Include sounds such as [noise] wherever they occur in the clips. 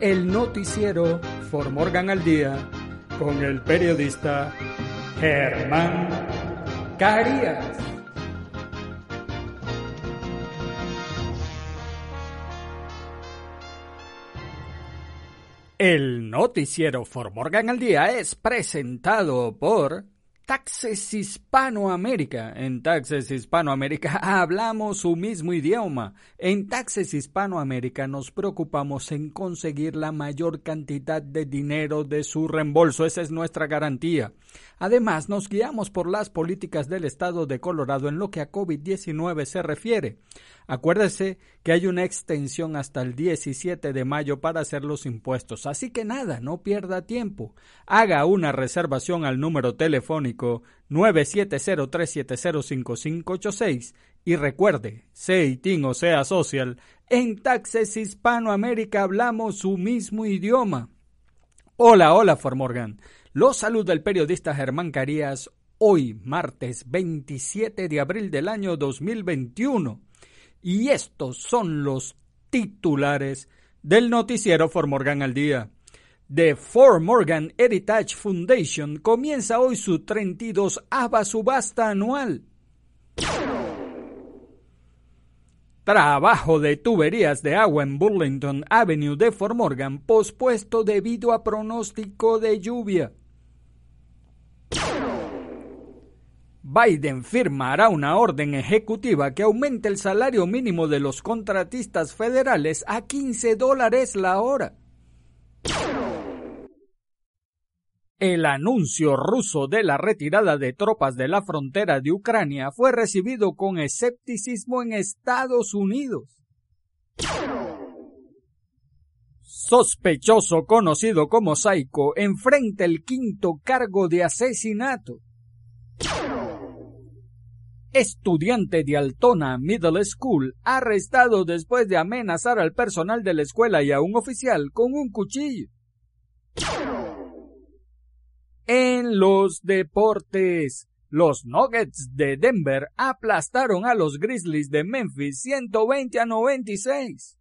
el noticiero For Morgan al Día con el periodista Germán Carías. El noticiero For Morgan al Día es presentado por Taxes Hispanoamérica. En Taxes Hispanoamérica [laughs] hablamos su mismo idioma. En Taxes Hispanoamérica nos preocupamos en conseguir la mayor cantidad de dinero de su reembolso. Esa es nuestra garantía. Además, nos guiamos por las políticas del estado de Colorado en lo que a COVID-19 se refiere. Acuérdese que hay una extensión hasta el 17 de mayo para hacer los impuestos, así que nada, no pierda tiempo. Haga una reservación al número telefónico 970-370-5586 y recuerde, sea o sea social, en Taxes Hispanoamérica hablamos su mismo idioma. Hola, hola, Formorgan. Los saluda el periodista Germán Carías hoy, martes 27 de abril del año 2021. Y estos son los titulares del noticiero For Morgan al día. The For Morgan Heritage Foundation comienza hoy su 32 ava subasta anual. Trabajo de tuberías de agua en Burlington Avenue de Fort Morgan pospuesto debido a pronóstico de lluvia. Biden firmará una orden ejecutiva que aumente el salario mínimo de los contratistas federales a 15 dólares la hora. El anuncio ruso de la retirada de tropas de la frontera de Ucrania fue recibido con escepticismo en Estados Unidos. Sospechoso conocido como Saiko enfrenta el quinto cargo de asesinato. Estudiante de Altona Middle School arrestado después de amenazar al personal de la escuela y a un oficial con un cuchillo. En los deportes, los Nuggets de Denver aplastaron a los Grizzlies de Memphis 120 a 96.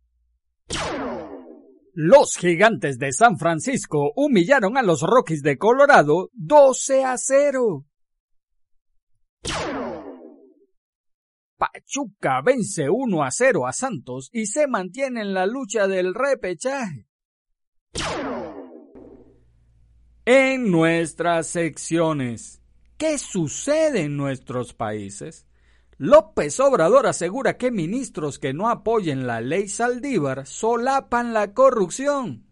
Los gigantes de San Francisco humillaron a los Rockies de Colorado 12 a 0. Pachuca vence 1 a 0 a Santos y se mantiene en la lucha del repechaje. En nuestras secciones, ¿qué sucede en nuestros países? López Obrador asegura que ministros que no apoyen la ley Saldívar solapan la corrupción.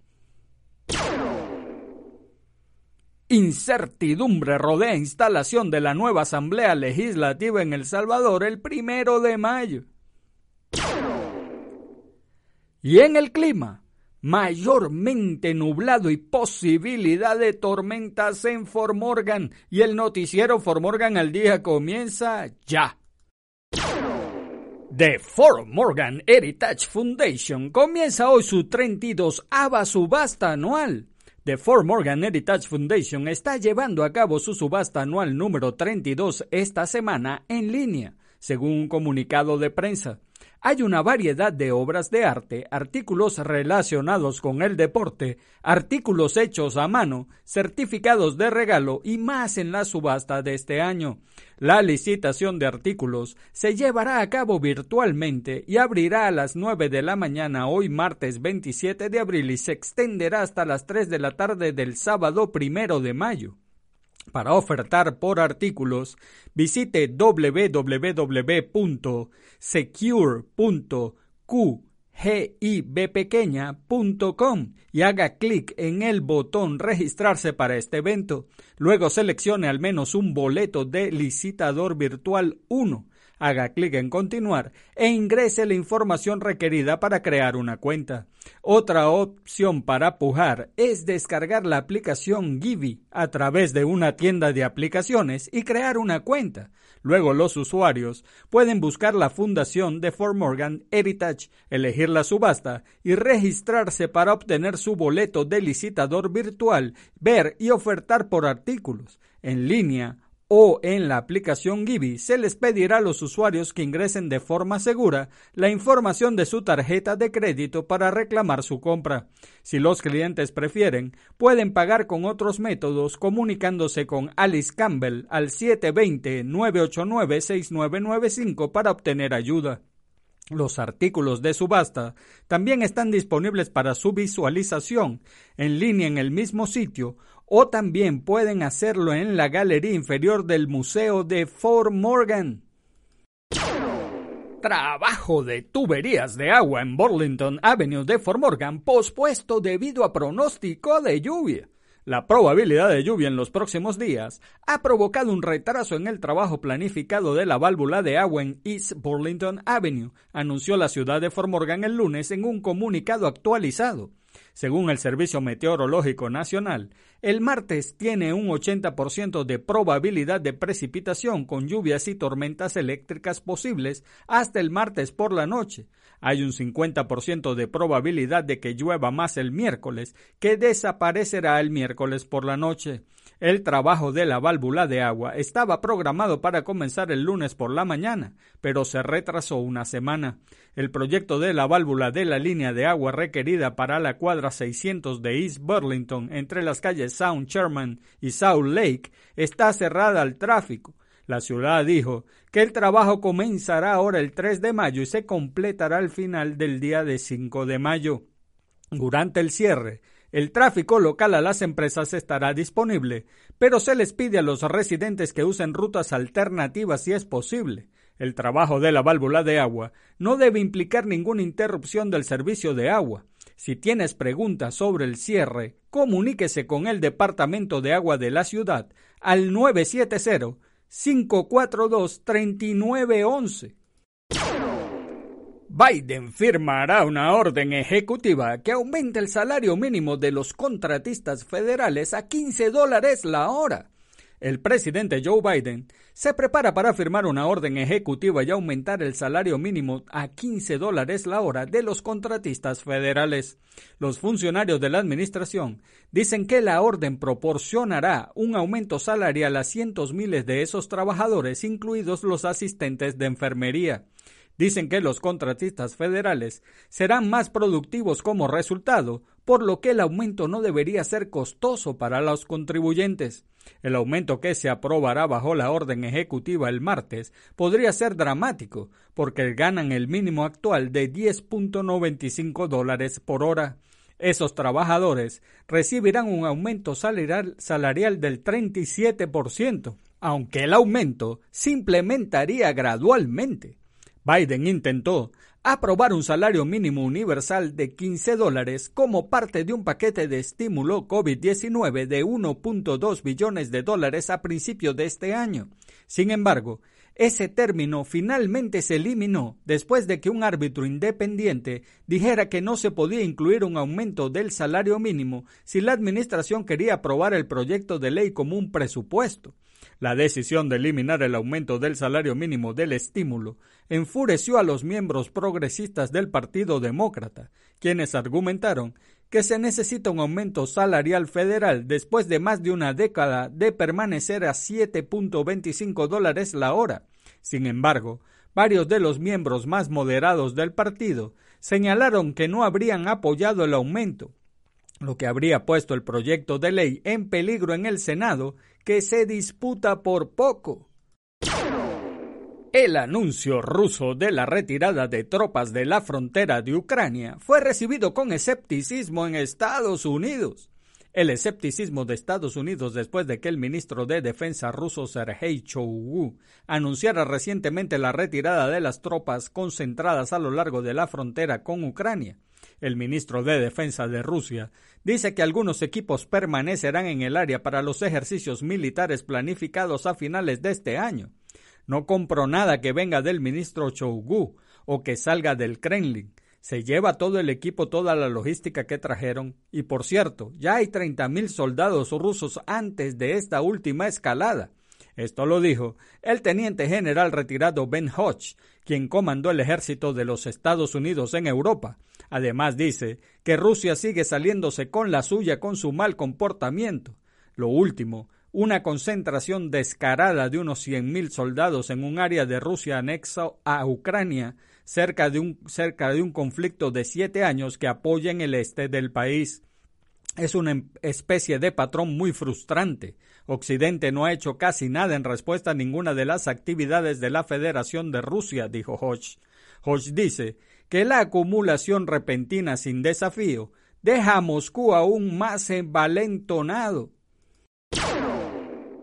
Incertidumbre rodea instalación de la nueva Asamblea Legislativa en El Salvador el primero de mayo. Y en el clima, mayormente nublado y posibilidad de tormentas en Formorgan y el noticiero Formorgan al día comienza ya. The Fort Morgan Heritage Foundation comienza hoy su 32 ava subasta anual The Fort Morgan Heritage Foundation está llevando a cabo su subasta anual número 32 esta semana en línea, según un comunicado de prensa. Hay una variedad de obras de arte, artículos relacionados con el deporte, artículos hechos a mano, certificados de regalo y más en la subasta de este año. La licitación de artículos se llevará a cabo virtualmente y abrirá a las 9 de la mañana hoy martes 27 de abril y se extenderá hasta las 3 de la tarde del sábado primero de mayo. Para ofertar por artículos, visite www.secure.qgibpequeña.com y haga clic en el botón registrarse para este evento. Luego seleccione al menos un boleto de licitador virtual 1 haga clic en continuar e ingrese la información requerida para crear una cuenta. Otra opción para pujar es descargar la aplicación Givi a través de una tienda de aplicaciones y crear una cuenta. Luego los usuarios pueden buscar la fundación de Fort Morgan Heritage, elegir la subasta y registrarse para obtener su boleto de licitador virtual, ver y ofertar por artículos en línea o en la aplicación Gibi se les pedirá a los usuarios que ingresen de forma segura la información de su tarjeta de crédito para reclamar su compra. Si los clientes prefieren, pueden pagar con otros métodos comunicándose con Alice Campbell al 720-989-6995 para obtener ayuda. Los artículos de subasta también están disponibles para su visualización en línea en el mismo sitio o también pueden hacerlo en la galería inferior del Museo de Fort Morgan. Trabajo de tuberías de agua en Burlington Avenue de Fort Morgan pospuesto debido a pronóstico de lluvia. La probabilidad de lluvia en los próximos días ha provocado un retraso en el trabajo planificado de la válvula de agua en East Burlington Avenue, anunció la ciudad de Fort Morgan el lunes en un comunicado actualizado. Según el Servicio Meteorológico Nacional, el martes tiene un 80% de probabilidad de precipitación con lluvias y tormentas eléctricas posibles hasta el martes por la noche. Hay un 50% de probabilidad de que llueva más el miércoles, que desaparecerá el miércoles por la noche. El trabajo de la válvula de agua estaba programado para comenzar el lunes por la mañana, pero se retrasó una semana. El proyecto de la válvula de la línea de agua requerida para la cuadra 600 de East Burlington entre las calles Sound Sherman y South Lake está cerrada al tráfico. La ciudad dijo que el trabajo comenzará ahora el 3 de mayo y se completará al final del día de 5 de mayo. Durante el cierre, el tráfico local a las empresas estará disponible, pero se les pide a los residentes que usen rutas alternativas si es posible. El trabajo de la válvula de agua no debe implicar ninguna interrupción del servicio de agua. Si tienes preguntas sobre el cierre, comuníquese con el Departamento de Agua de la ciudad al 970 542 3911. Biden firmará una orden ejecutiva que aumente el salario mínimo de los contratistas federales a 15 dólares la hora. El presidente Joe Biden se prepara para firmar una orden ejecutiva y aumentar el salario mínimo a 15 dólares la hora de los contratistas federales. Los funcionarios de la administración dicen que la orden proporcionará un aumento salarial a cientos miles de esos trabajadores, incluidos los asistentes de enfermería. Dicen que los contratistas federales serán más productivos como resultado, por lo que el aumento no debería ser costoso para los contribuyentes. El aumento que se aprobará bajo la orden ejecutiva el martes podría ser dramático, porque ganan el mínimo actual de 10.95 dólares por hora. Esos trabajadores recibirán un aumento salarial, del 37%, aunque el aumento se implementaría gradualmente. Biden intentó aprobar un salario mínimo universal de 15 dólares como parte de un paquete de estímulo COVID-19 de 1.2 billones de dólares a principios de este año. Sin embargo, ese término finalmente se eliminó después de que un árbitro independiente dijera que no se podía incluir un aumento del salario mínimo si la administración quería aprobar el proyecto de ley como un presupuesto. La decisión de eliminar el aumento del salario mínimo del estímulo enfureció a los miembros progresistas del Partido Demócrata, quienes argumentaron que se necesita un aumento salarial federal después de más de una década de permanecer a 7.25 dólares la hora. Sin embargo, varios de los miembros más moderados del partido señalaron que no habrían apoyado el aumento, lo que habría puesto el proyecto de ley en peligro en el Senado que se disputa por poco. El anuncio ruso de la retirada de tropas de la frontera de Ucrania fue recibido con escepticismo en Estados Unidos. el escepticismo de Estados Unidos después de que el ministro de Defensa ruso Sergei Shoigu anunciara recientemente la retirada de las tropas concentradas a lo largo de la frontera con Ucrania. El ministro de Defensa de Rusia dice que algunos equipos permanecerán en el área para los ejercicios militares planificados a finales de este año. No compro nada que venga del ministro Shoigu o que salga del Kremlin se lleva todo el equipo, toda la logística que trajeron. Y por cierto, ya hay 30.000 soldados rusos antes de esta última escalada. Esto lo dijo el teniente general retirado Ben Hodge, quien comandó el ejército de los Estados Unidos en Europa. Además dice que Rusia sigue saliéndose con la suya con su mal comportamiento. Lo último, una concentración descarada de unos 100.000 soldados en un área de Rusia anexo a Ucrania cerca de un, cerca de un conflicto de siete años que apoya en el este del país. Es una em, especie de patrón muy frustrante. Occidente no ha hecho casi nada en respuesta a ninguna de las actividades de la Federación de Rusia, dijo Hodge. Hodge dice que la acumulación repentina sin desafío deja a Moscú aún más envalentonado.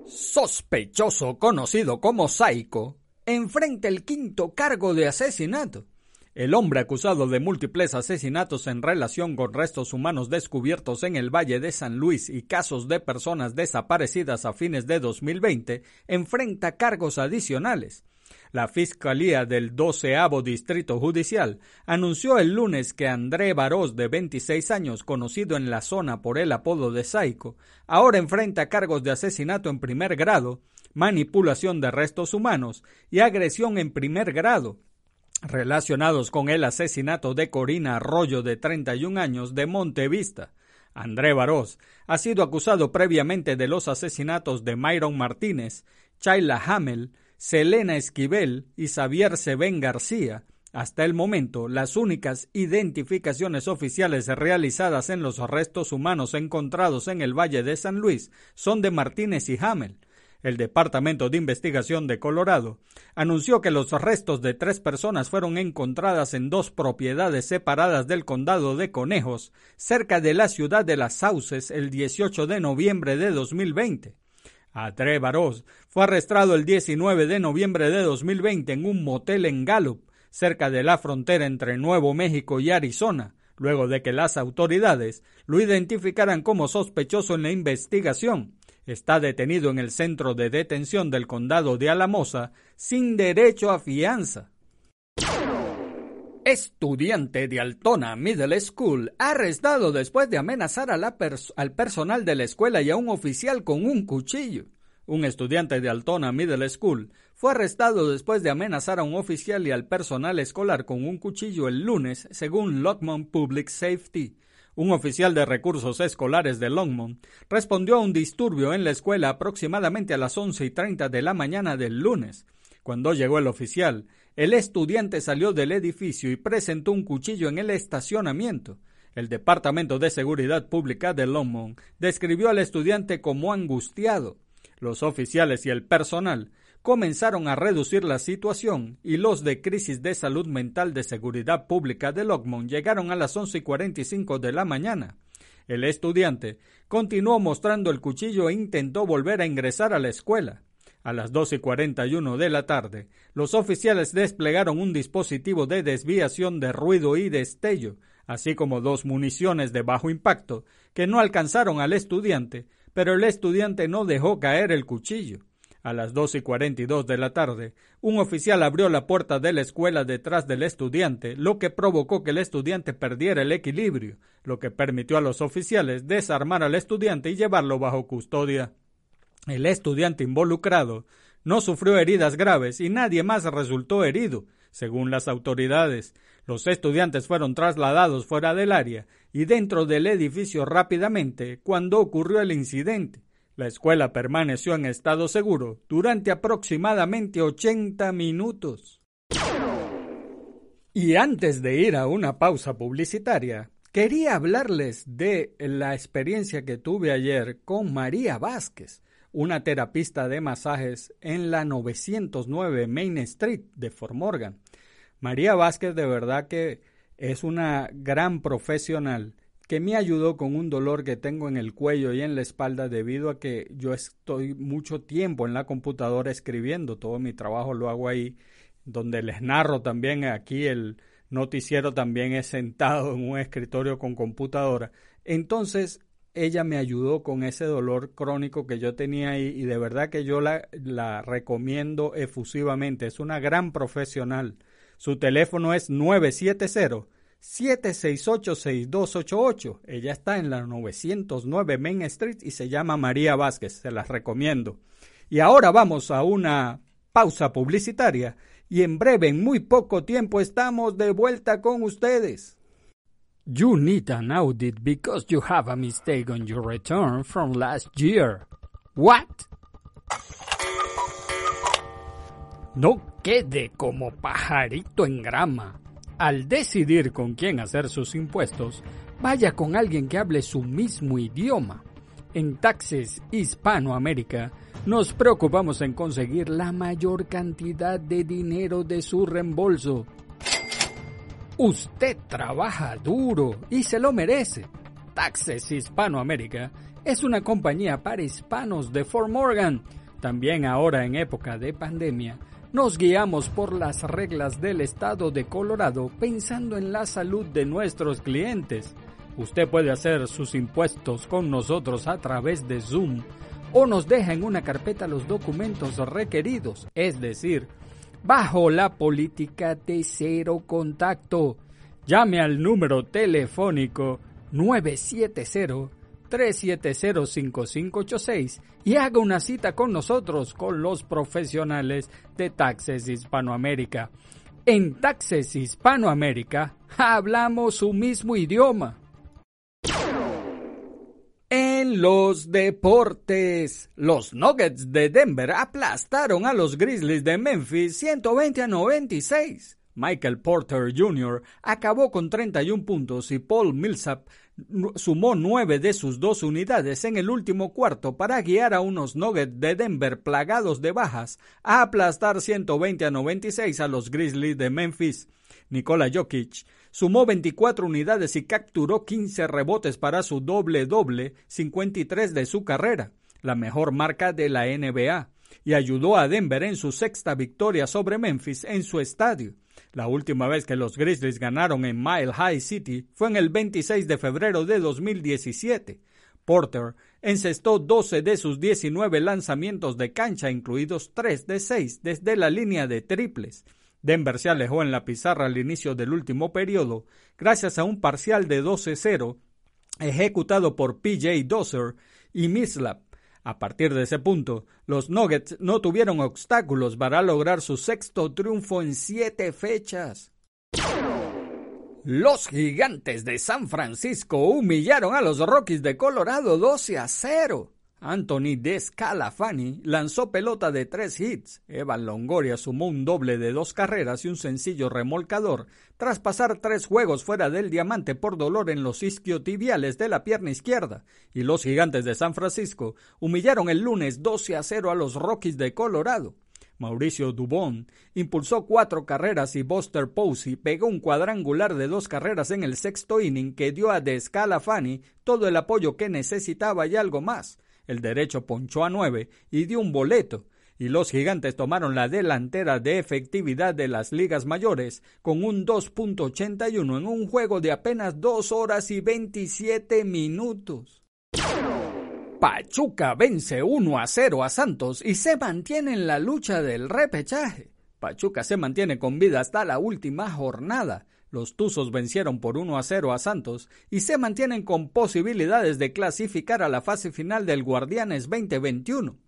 Sospechoso conocido como Saiko enfrenta el quinto cargo de asesinato. El hombre acusado de múltiples asesinatos en relación con restos humanos descubiertos en el Valle de San Luis y casos de personas desaparecidas a fines de 2020 enfrenta cargos adicionales. La Fiscalía del 12 Distrito Judicial anunció el lunes que André Barós, de 26 años, conocido en la zona por el apodo de Saico, ahora enfrenta cargos de asesinato en primer grado, manipulación de restos humanos y agresión en primer grado, relacionados con el asesinato de Corina Arroyo de 31 años de Montevista. André Barós ha sido acusado previamente de los asesinatos de Myron Martínez, Chayla Hamel, Selena Esquivel y Xavier Sebén García. Hasta el momento, las únicas identificaciones oficiales realizadas en los restos humanos encontrados en el Valle de San Luis son de Martínez y Hamel el Departamento de Investigación de Colorado, anunció que los restos de tres personas fueron encontradas en dos propiedades separadas del condado de Conejos, cerca de la ciudad de Las Sauces, el 18 de noviembre de 2020. Atre fue arrestado el 19 de noviembre de 2020 en un motel en Gallup, cerca de la frontera entre Nuevo México y Arizona, luego de que las autoridades lo identificaran como sospechoso en la investigación está detenido en el centro de detención del condado de Alamosa sin derecho a fianza. Estudiante de Altona Middle School arrestado después de amenazar al personal de la escuela y a un oficial con un cuchillo. Un estudiante de Altona Middle School fue arrestado después de amenazar a un oficial y al personal escolar con un cuchillo el lunes, según Lockmont Public Safety. Un oficial de recursos escolares de Longmont respondió a un disturbio en la escuela aproximadamente a las once y treinta de la mañana del lunes. Cuando llegó el oficial, el estudiante salió del edificio y presentó un cuchillo en el estacionamiento. El Departamento de Seguridad Pública de Longmont describió al estudiante como angustiado. Los oficiales y el personal comenzaron a reducir la situación y los de crisis de salud mental de seguridad pública de Lockmont llegaron a las once y cuarenta y cinco de la mañana. El estudiante continuó mostrando el cuchillo e intentó volver a ingresar a la escuela. A las dos y cuarenta y uno de la tarde, los oficiales desplegaron un dispositivo de desviación de ruido y destello, así como dos municiones de bajo impacto, que no alcanzaron al estudiante, pero el estudiante no dejó caer el cuchillo. A las dos y cuarenta y dos de la tarde, un oficial abrió la puerta de la escuela detrás del estudiante, lo que provocó que el estudiante perdiera el equilibrio, lo que permitió a los oficiales desarmar al estudiante y llevarlo bajo custodia. El estudiante involucrado no sufrió heridas graves y nadie más resultó herido, según las autoridades. Los estudiantes fueron trasladados fuera del área y dentro del edificio rápidamente cuando ocurrió el incidente. La escuela permaneció en estado seguro durante aproximadamente 80 minutos. Y antes de ir a una pausa publicitaria, quería hablarles de la experiencia que tuve ayer con María Vázquez, una terapista de masajes en la 909 Main Street de Fort Morgan. María Vázquez de verdad que es una gran profesional que me ayudó con un dolor que tengo en el cuello y en la espalda debido a que yo estoy mucho tiempo en la computadora escribiendo, todo mi trabajo lo hago ahí, donde les narro también aquí el noticiero también es sentado en un escritorio con computadora. Entonces ella me ayudó con ese dolor crónico que yo tenía ahí y de verdad que yo la, la recomiendo efusivamente. Es una gran profesional. Su teléfono es 970 768-6288. Ella está en la 909 Main Street y se llama María Vázquez. Se las recomiendo. Y ahora vamos a una pausa publicitaria y en breve, en muy poco tiempo, estamos de vuelta con ustedes. You need an audit because you have a mistake on your return from last year. What? No quede como pajarito en grama. Al decidir con quién hacer sus impuestos, vaya con alguien que hable su mismo idioma. En Taxes Hispanoamérica nos preocupamos en conseguir la mayor cantidad de dinero de su reembolso. Usted trabaja duro y se lo merece. Taxes Hispanoamérica es una compañía para hispanos de Fort Morgan. También ahora en época de pandemia, nos guiamos por las reglas del estado de Colorado pensando en la salud de nuestros clientes. Usted puede hacer sus impuestos con nosotros a través de Zoom o nos deja en una carpeta los documentos requeridos, es decir, bajo la política de cero contacto. Llame al número telefónico 970 370-5586 y haga una cita con nosotros, con los profesionales de Taxes Hispanoamérica. En Taxes Hispanoamérica hablamos su mismo idioma. En los deportes, los Nuggets de Denver aplastaron a los Grizzlies de Memphis 120 a 96. Michael Porter Jr. acabó con 31 puntos y Paul Millsap sumó nueve de sus dos unidades en el último cuarto para guiar a unos Nuggets de Denver plagados de bajas a aplastar 120 a 96 a los Grizzlies de Memphis. Nikola Jokic sumó 24 unidades y capturó 15 rebotes para su doble doble, 53 de su carrera, la mejor marca de la NBA, y ayudó a Denver en su sexta victoria sobre Memphis en su estadio. La última vez que los Grizzlies ganaron en Mile High City fue en el 26 de febrero de 2017. Porter encestó 12 de sus 19 lanzamientos de cancha, incluidos 3 de 6 desde la línea de triples. Denver se alejó en la pizarra al inicio del último periodo gracias a un parcial de 12-0 ejecutado por PJ Dozer y Mislap, a partir de ese punto, los Nuggets no tuvieron obstáculos para lograr su sexto triunfo en siete fechas. Los gigantes de San Francisco humillaron a los Rockies de Colorado 12 a 0. Anthony Descalafani lanzó pelota de tres hits. Evan Longoria sumó un doble de dos carreras y un sencillo remolcador tras pasar tres juegos fuera del diamante por dolor en los isquiotibiales de la pierna izquierda. Y los gigantes de San Francisco humillaron el lunes 12 a 0 a los Rockies de Colorado. Mauricio Dubón impulsó cuatro carreras y Buster Posey pegó un cuadrangular de dos carreras en el sexto inning que dio a Descalafani todo el apoyo que necesitaba y algo más. El derecho ponchó a nueve y dio un boleto, y los gigantes tomaron la delantera de efectividad de las ligas mayores con un 2.81 en un juego de apenas 2 horas y 27 minutos. Pachuca vence 1 a 0 a Santos y se mantiene en la lucha del repechaje. Pachuca se mantiene con vida hasta la última jornada los Tuzos vencieron por 1 a 0 a Santos y se mantienen con posibilidades de clasificar a la fase final del Guardianes 2021.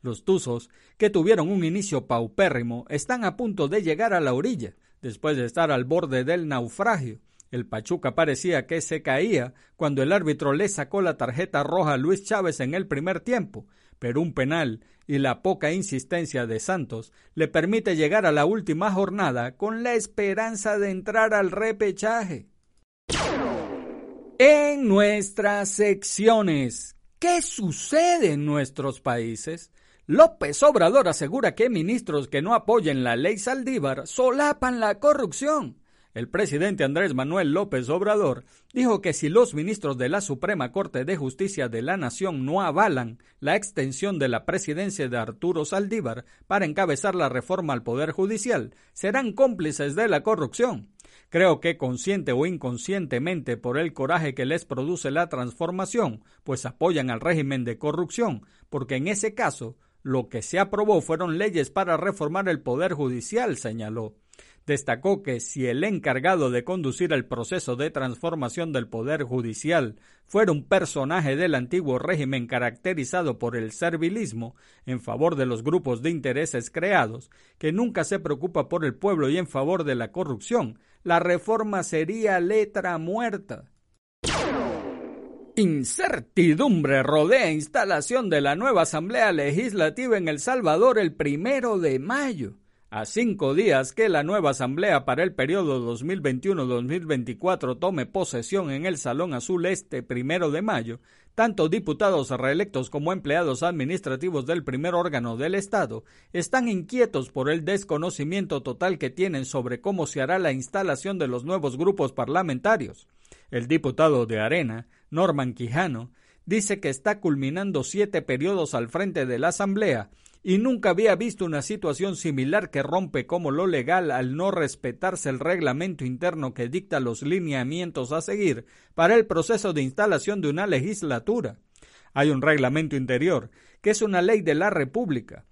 Los Tuzos, que tuvieron un inicio paupérrimo, están a punto de llegar a la orilla, después de estar al borde del naufragio. El Pachuca parecía que se caía cuando el árbitro le sacó la tarjeta roja a Luis Chávez en el primer tiempo, pero un penal y la poca insistencia de Santos le permite llegar a la última jornada con la esperanza de entrar al repechaje. En nuestras secciones, ¿qué sucede en nuestros países? López Obrador asegura que ministros que no apoyen la ley Saldívar solapan la corrupción. El presidente Andrés Manuel López Obrador dijo que si los ministros de la Suprema Corte de Justicia de la Nación no avalan la extensión de la presidencia de Arturo Saldívar para encabezar la reforma al Poder Judicial, serán cómplices de la corrupción. Creo que consciente o inconscientemente por el coraje que les produce la transformación, pues apoyan al régimen de corrupción, porque en ese caso lo que se aprobó fueron leyes para reformar el Poder Judicial, señaló destacó que si el encargado de conducir el proceso de transformación del Poder Judicial fuera un personaje del antiguo régimen caracterizado por el servilismo en favor de los grupos de intereses creados, que nunca se preocupa por el pueblo y en favor de la corrupción, la reforma sería letra muerta. Incertidumbre rodea instalación de la nueva Asamblea Legislativa en El Salvador el primero de mayo. A cinco días que la nueva Asamblea para el periodo 2021-2024 tome posesión en el Salón Azul este primero de mayo, tanto diputados reelectos como empleados administrativos del primer órgano del Estado están inquietos por el desconocimiento total que tienen sobre cómo se hará la instalación de los nuevos grupos parlamentarios. El diputado de Arena, Norman Quijano, dice que está culminando siete periodos al frente de la Asamblea y nunca había visto una situación similar que rompe como lo legal al no respetarse el reglamento interno que dicta los lineamientos a seguir para el proceso de instalación de una legislatura. Hay un reglamento interior, que es una ley de la República,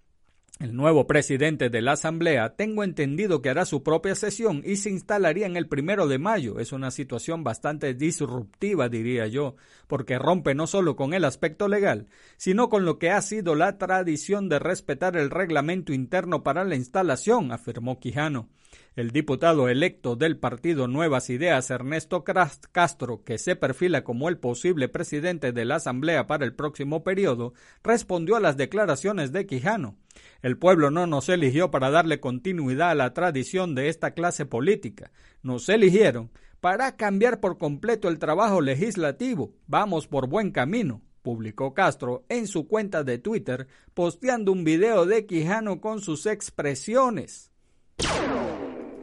el nuevo presidente de la Asamblea tengo entendido que hará su propia sesión y se instalaría en el primero de mayo. Es una situación bastante disruptiva, diría yo, porque rompe no solo con el aspecto legal, sino con lo que ha sido la tradición de respetar el reglamento interno para la instalación, afirmó Quijano. El diputado electo del partido Nuevas Ideas, Ernesto Castro, que se perfila como el posible presidente de la Asamblea para el próximo periodo, respondió a las declaraciones de Quijano. El pueblo no nos eligió para darle continuidad a la tradición de esta clase política. Nos eligieron para cambiar por completo el trabajo legislativo. Vamos por buen camino publicó Castro en su cuenta de Twitter, posteando un video de Quijano con sus expresiones.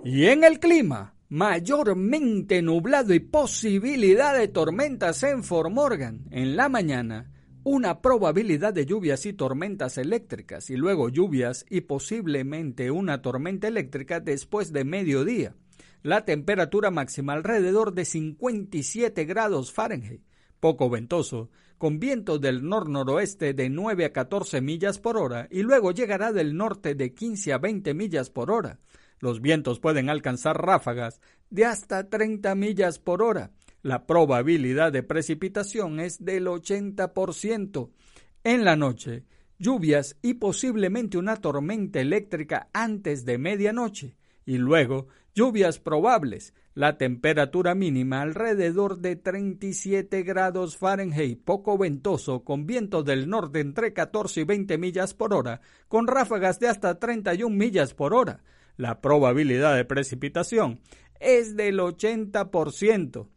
Y en el clima, mayormente nublado y posibilidad de tormentas en Fort Morgan. En la mañana, una probabilidad de lluvias y tormentas eléctricas y luego lluvias y posiblemente una tormenta eléctrica después de mediodía. La temperatura máxima alrededor de 57 grados Fahrenheit, poco ventoso, con viento del nor-noroeste de 9 a 14 millas por hora y luego llegará del norte de 15 a 20 millas por hora. Los vientos pueden alcanzar ráfagas de hasta 30 millas por hora. La probabilidad de precipitación es del 80%. En la noche, lluvias y posiblemente una tormenta eléctrica antes de medianoche. Y luego, lluvias probables. La temperatura mínima alrededor de 37 grados Fahrenheit, poco ventoso, con viento del norte entre 14 y 20 millas por hora, con ráfagas de hasta 31 millas por hora la probabilidad de precipitación es del 80%.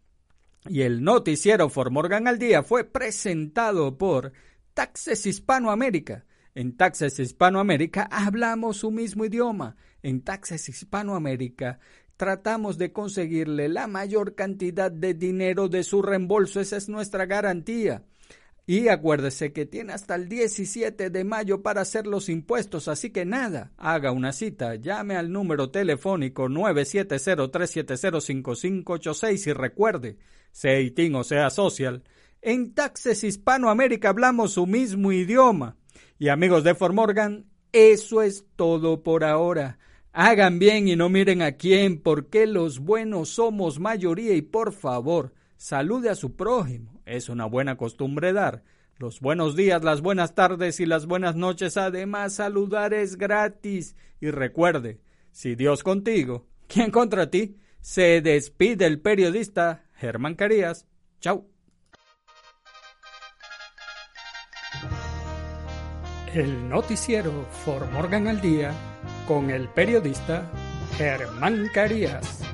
Y el noticiero For Morgan al Día fue presentado por Taxes Hispanoamérica. En Taxes Hispanoamérica hablamos su mismo idioma. En Taxes Hispanoamérica tratamos de conseguirle la mayor cantidad de dinero de su reembolso. Esa es nuestra garantía. Y acuérdese que tiene hasta el 17 de mayo para hacer los impuestos, así que nada, haga una cita, llame al número telefónico 970-370-5586 y recuerde, sea o sea social, en Taxes Hispanoamérica hablamos su mismo idioma. Y amigos de Formorgan, eso es todo por ahora. Hagan bien y no miren a quién, porque los buenos somos mayoría y por favor, salude a su prójimo. Es una buena costumbre dar. Los buenos días, las buenas tardes y las buenas noches. Además, saludar es gratis. Y recuerde, si Dios contigo, ¿quién contra ti? Se despide el periodista Germán Carías. Chau. El noticiero For Morgan al Día con el periodista Germán Carías